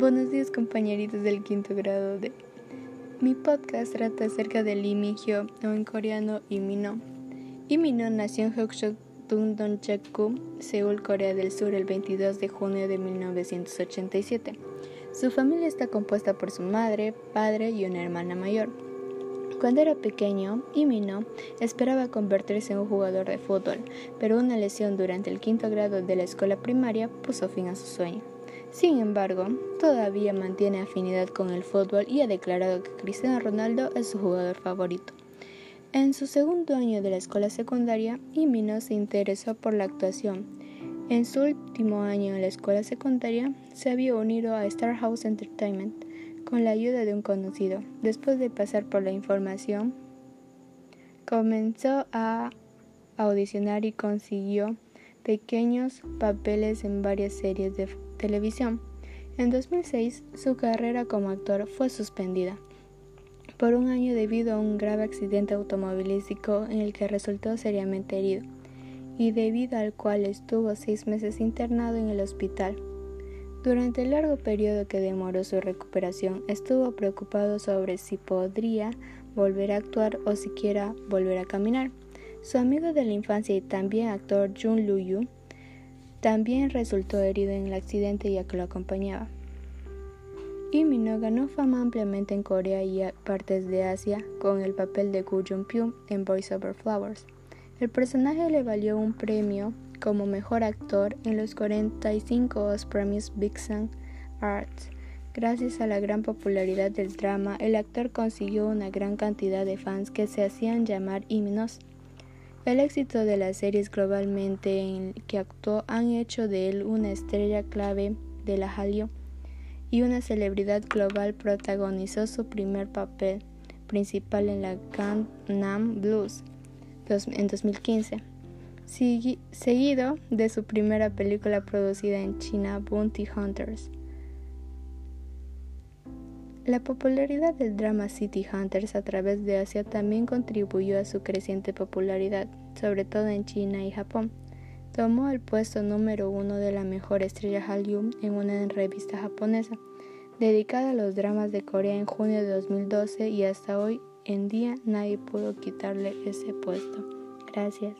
Buenos días compañeritos del quinto grado de... Mi podcast trata acerca de Lee Mi-hyo, o en coreano Imino. Imino nació en Hoksuk, Dongcheku, Seúl, Corea del Sur, el 22 de junio de 1987. Su familia está compuesta por su madre, padre y una hermana mayor. Cuando era pequeño, Imino esperaba convertirse en un jugador de fútbol, pero una lesión durante el quinto grado de la escuela primaria puso fin a su sueño. Sin embargo, todavía mantiene afinidad con el fútbol y ha declarado que Cristiano Ronaldo es su jugador favorito. En su segundo año de la escuela secundaria, Imino se interesó por la actuación. En su último año en la escuela secundaria, se había unido a Star House Entertainment con la ayuda de un conocido. Después de pasar por la información, comenzó a audicionar y consiguió pequeños papeles en varias series de televisión. En 2006, su carrera como actor fue suspendida por un año debido a un grave accidente automovilístico en el que resultó seriamente herido y debido al cual estuvo seis meses internado en el hospital. Durante el largo periodo que demoró su recuperación, estuvo preocupado sobre si podría volver a actuar o siquiera volver a caminar. Su amigo de la infancia y también actor Jun Lu-yu también resultó herido en el accidente ya que lo acompañaba. Imino ganó fama ampliamente en Corea y partes de Asia con el papel de Gu Jung-pyo en Voice Over Flowers. El personaje le valió un premio como mejor actor en los 45 premios Big Arts. Gracias a la gran popularidad del drama, el actor consiguió una gran cantidad de fans que se hacían llamar Iminos. El éxito de las series globalmente en que actuó han hecho de él una estrella clave de la Hallyu y una celebridad global protagonizó su primer papel principal en la Gangnam Blues en 2015, seguido de su primera película producida en China, Bounty Hunters. La popularidad del drama City Hunters a través de Asia también contribuyó a su creciente popularidad, sobre todo en China y Japón. Tomó el puesto número uno de la mejor estrella Hallyu en una revista japonesa, dedicada a los dramas de Corea en junio de 2012 y hasta hoy en día nadie pudo quitarle ese puesto. Gracias.